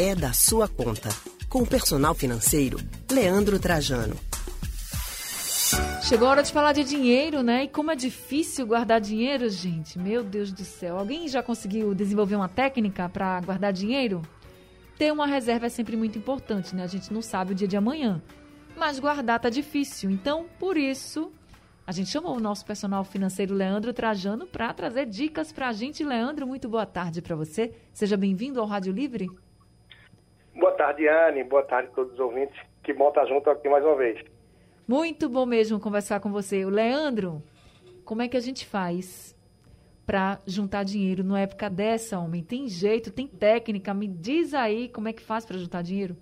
é da sua conta. Com o personal financeiro, Leandro Trajano. Chegou a hora de falar de dinheiro, né? E como é difícil guardar dinheiro, gente. Meu Deus do céu. Alguém já conseguiu desenvolver uma técnica para guardar dinheiro? Ter uma reserva é sempre muito importante, né? A gente não sabe o dia de amanhã. Mas guardar tá difícil. Então, por isso, a gente chamou o nosso personal financeiro Leandro Trajano para trazer dicas para a gente. Leandro, muito boa tarde para você. Seja bem-vindo ao Rádio Livre. Boa tarde, Anne. Boa tarde a todos os ouvintes. Que bom estar junto aqui mais uma vez. Muito bom mesmo conversar com você. O Leandro, como é que a gente faz para juntar dinheiro numa época dessa, homem? Tem jeito, tem técnica? Me diz aí como é que faz para juntar dinheiro.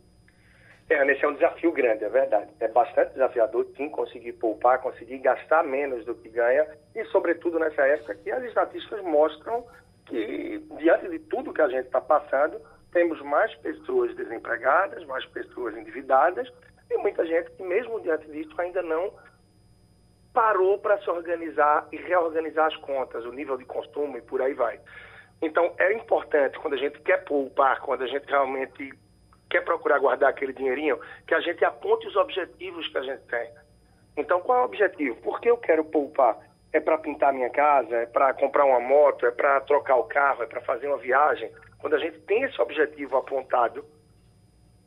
É, esse é um desafio grande, é verdade. É bastante desafiador, sim, conseguir poupar, conseguir gastar menos do que ganha e, sobretudo, nessa época que as estatísticas mostram que, diante de tudo que a gente está passando, temos mais pessoas desempregadas, mais pessoas endividadas e muita gente que, mesmo diante disso, ainda não parou para se organizar e reorganizar as contas, o nível de consumo e por aí vai. Então, é importante, quando a gente quer poupar, quando a gente realmente quer procurar guardar aquele dinheirinho, que a gente aponte os objetivos que a gente tem. Então, qual é o objetivo? Por que eu quero poupar? É para pintar minha casa? É para comprar uma moto? É para trocar o carro? É para fazer uma viagem? Quando a gente tem esse objetivo apontado,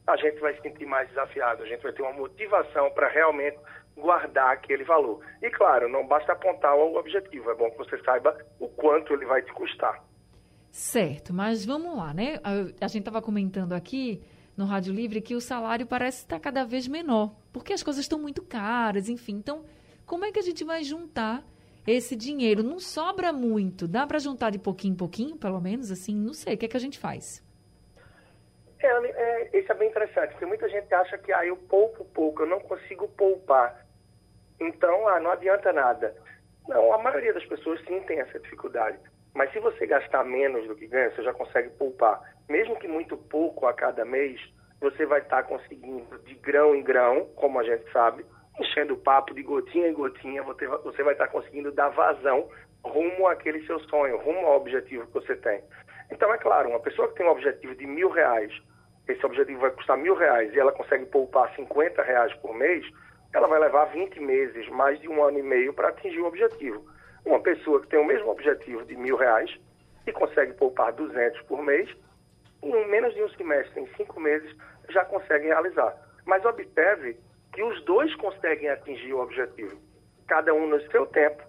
a gente vai se sentir mais desafiado, a gente vai ter uma motivação para realmente guardar aquele valor. E claro, não basta apontar o objetivo, é bom que você saiba o quanto ele vai te custar. Certo, mas vamos lá, né? A, gente estava comentando aqui no Rádio Livre que o salário parece estar cada vez menor, porque as coisas estão muito caras, enfim. Então, como é que a gente vai juntar esse dinheiro? Não sobra muito, dá para juntar de pouquinho em pouquinho, pelo menos, assim? Não sei, o que é que a gente faz? É, é, isso é bem interessante, porque muita gente acha que ah, eu poupo pouco, eu não consigo poupar. Então, ah, não adianta nada. Não, a maioria das pessoas sim tem essa dificuldade. Mas se você gastar menos do que ganha, você já consegue poupar. Mesmo que muito pouco a cada mês, você vai estar conseguindo de grão em grão, como a gente sabe, enchendo o papo de gotinha em gotinha, você vai estar conseguindo dar vazão rumo àquele seu sonho, rumo ao objetivo que você tem. Então, é claro, uma pessoa que tem um objetivo de mil reais esse objetivo vai custar mil reais e ela consegue poupar 50 reais por mês, ela vai levar 20 meses, mais de um ano e meio para atingir o objetivo. Uma pessoa que tem o mesmo objetivo de mil reais e consegue poupar 200 por mês, em menos de um semestre, em cinco meses, já consegue realizar. Mas observe que os dois conseguem atingir o objetivo, cada um no seu tempo,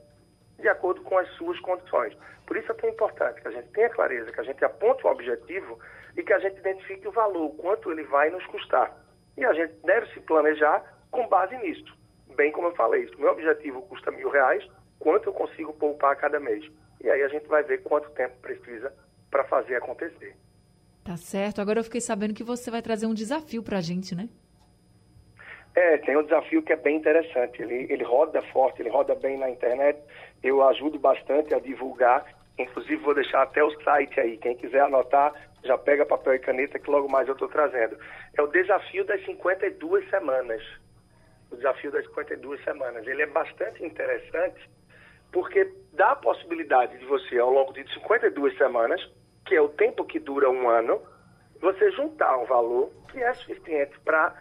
de acordo com as suas condições. Por isso é tão importante que a gente tenha clareza, que a gente aponte o objetivo e que a gente identifique o valor, quanto ele vai nos custar. E a gente deve se planejar com base nisso. Bem como eu falei, se o meu objetivo custa mil reais, quanto eu consigo poupar cada mês? E aí a gente vai ver quanto tempo precisa para fazer acontecer. Tá certo. Agora eu fiquei sabendo que você vai trazer um desafio para a gente, né? É, tem um desafio que é bem interessante. Ele, ele roda forte, ele roda bem na internet. Eu ajudo bastante a divulgar. Inclusive, vou deixar até o site aí. Quem quiser anotar, já pega papel e caneta que logo mais eu estou trazendo. É o desafio das 52 semanas. O desafio das 52 semanas. Ele é bastante interessante porque dá a possibilidade de você, ao longo de 52 semanas, que é o tempo que dura um ano, você juntar um valor que é suficiente para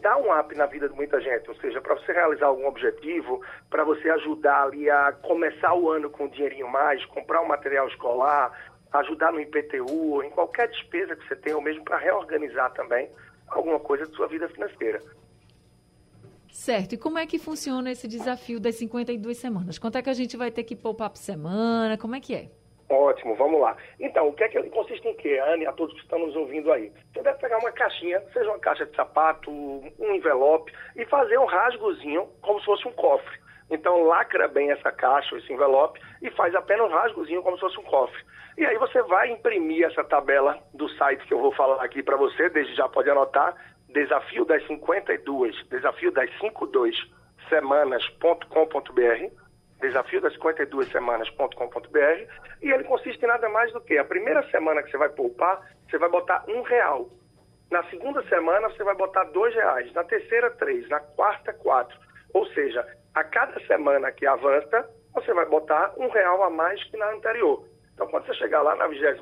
dar um up na vida de muita gente, ou seja, para você realizar algum objetivo, para você ajudar ali a começar o ano com um dinheirinho mais, comprar um material escolar, ajudar no IPTU, em qualquer despesa que você tenha, ou mesmo para reorganizar também alguma coisa de sua vida financeira. Certo. E como é que funciona esse desafio das 52 semanas? Quanto é que a gente vai ter que poupar por semana? Como é que é? Ótimo, vamos lá. Então, o que é que ele consiste em quê, Anne, a todos que estão nos ouvindo aí? Você deve pegar uma caixinha, seja uma caixa de sapato, um envelope, e fazer um rasgozinho como se fosse um cofre. Então, lacra bem essa caixa, esse envelope, e faz apenas um rasgozinho como se fosse um cofre. E aí você vai imprimir essa tabela do site que eu vou falar aqui para você, desde já pode anotar, desafio das 52, desafio das 52 semanas.com.br, desafio das 52 semanas.com.br, e ele consiste em nada mais do que a primeira semana que você vai poupar, você vai botar um real. Na segunda semana você vai botar dois reais, na terceira três, na quarta quatro. Ou seja, a cada semana que avança, você vai botar um real a mais que na anterior. Então, quando você chegar lá na 26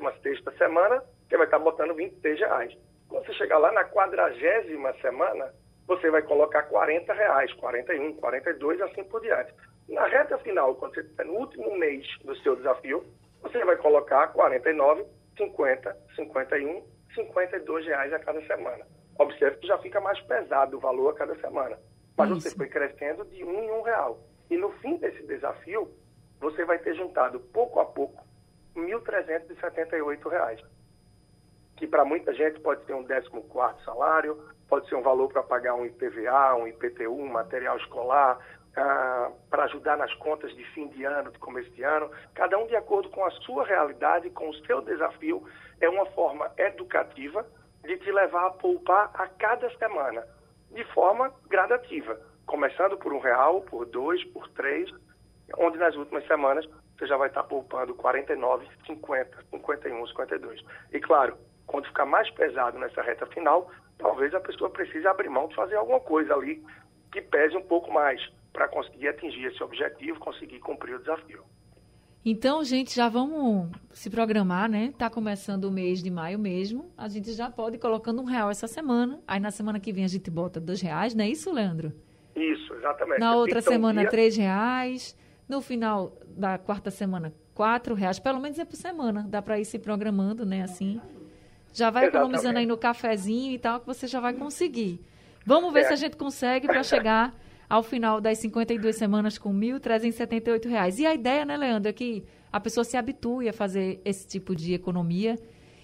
semana, você vai estar botando 26 reais. Quando você chegar lá na quadragésima semana, você vai colocar 40 reais, 41, 42 assim por diante. Na reta final, quando você está no último mês do seu desafio, você vai colocar 49, 50, 51, 52 reais a cada semana. Observe que já fica mais pesado o valor a cada semana. Mas Isso. você foi crescendo de um em um real. E no fim desse desafio, você vai ter juntado pouco a pouco R$ 1.378, que para muita gente pode ser um 14 salário, pode ser um valor para pagar um IPVA, um IPTU, um material escolar, ah, para ajudar nas contas de fim de ano, de começo de ano, cada um de acordo com a sua realidade, com o seu desafio, é uma forma educativa de te levar a poupar a cada semana, de forma gradativa, começando por um real, por dois, por três, onde nas últimas semanas você já vai estar poupando 49, 50, 51, 52. E claro, quando ficar mais pesado nessa reta final, talvez a pessoa precise abrir mão de fazer alguma coisa ali que pese um pouco mais para conseguir atingir esse objetivo, conseguir cumprir o desafio. Então, gente, já vamos se programar, né? Tá começando o mês de maio mesmo. A gente já pode ir colocando um real essa semana. Aí na semana que vem a gente bota dois reais, não é isso, Leandro? Isso, exatamente. Na outra semana, dia... três reais. No final da quarta semana, quatro reais. Pelo menos é por semana. Dá para ir se programando, né? Assim. Já vai exatamente. economizando aí no cafezinho e tal, que você já vai conseguir. Vamos ver é. se a gente consegue para chegar ao final das 52 semanas com R$ 1.378. E a ideia, né, Leandro, é que a pessoa se habitue a fazer esse tipo de economia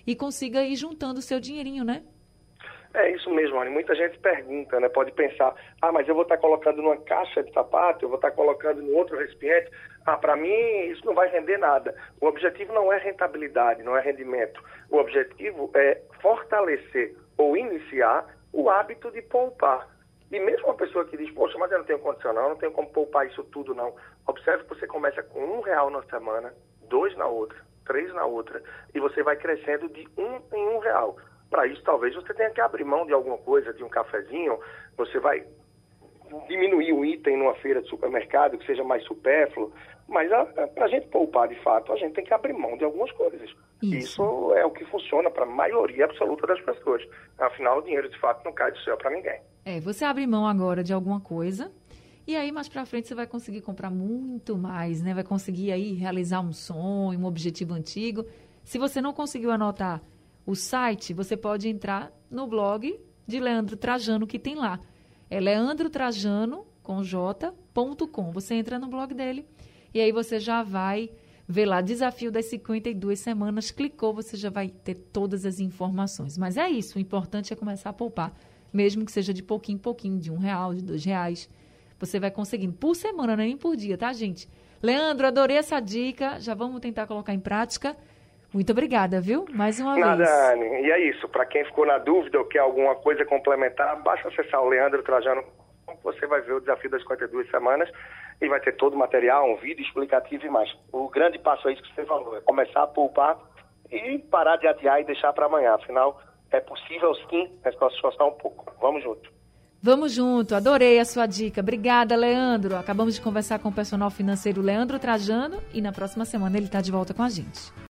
e consiga ir juntando o seu dinheirinho, né? É isso mesmo, Anny. Muita gente pergunta, né? Pode pensar, ah, mas eu vou estar colocando numa caixa de sapato, eu vou estar colocando no outro recipiente. Ah, para mim isso não vai render nada. O objetivo não é rentabilidade, não é rendimento. O objetivo é fortalecer ou iniciar o hábito de poupar. E mesmo uma pessoa que diz, poxa, mas eu não tenho condição não, não tenho como poupar isso tudo não. Observe que você começa com um real na semana, dois na outra, três na outra, e você vai crescendo de um em um real. Para isso, talvez você tenha que abrir mão de alguma coisa, de um cafezinho, você vai diminuir um item numa feira de supermercado que seja mais supérfluo, mas para a gente poupar de fato, a gente tem que abrir mão de algumas coisas. Isso, Isso é o que funciona para a maioria absoluta das pessoas. Afinal, o dinheiro de fato não cai do céu para ninguém. É, você abre mão agora de alguma coisa e aí mais para frente você vai conseguir comprar muito mais, né? Vai conseguir aí realizar um sonho, um objetivo antigo. Se você não conseguiu anotar o site, você pode entrar no blog de Leandro Trajano que tem lá. É leandrotrajano com. Você entra no blog dele e aí você já vai ver lá desafio das 52 semanas, clicou, você já vai ter todas as informações. Mas é isso, o importante é começar a poupar mesmo que seja de pouquinho em pouquinho, de um real, de dois reais. Você vai conseguindo por semana, é nem por dia, tá, gente? Leandro, adorei essa dica. Já vamos tentar colocar em prática. Muito obrigada, viu? Mais uma Nada, vez. Nada, Anne. E é isso. Para quem ficou na dúvida ou quer alguma coisa complementar, basta acessar o Leandro Trajano. Você vai ver o desafio das 52 semanas e vai ter todo o material, um vídeo explicativo e mais. O grande passo é isso que você falou, é começar a poupar e parar de adiar e deixar para amanhã. Afinal, é possível sim, mas para se esforçar um pouco. Vamos junto. Vamos junto, adorei a sua dica. Obrigada, Leandro. Acabamos de conversar com o personal financeiro Leandro Trajano e na próxima semana ele está de volta com a gente.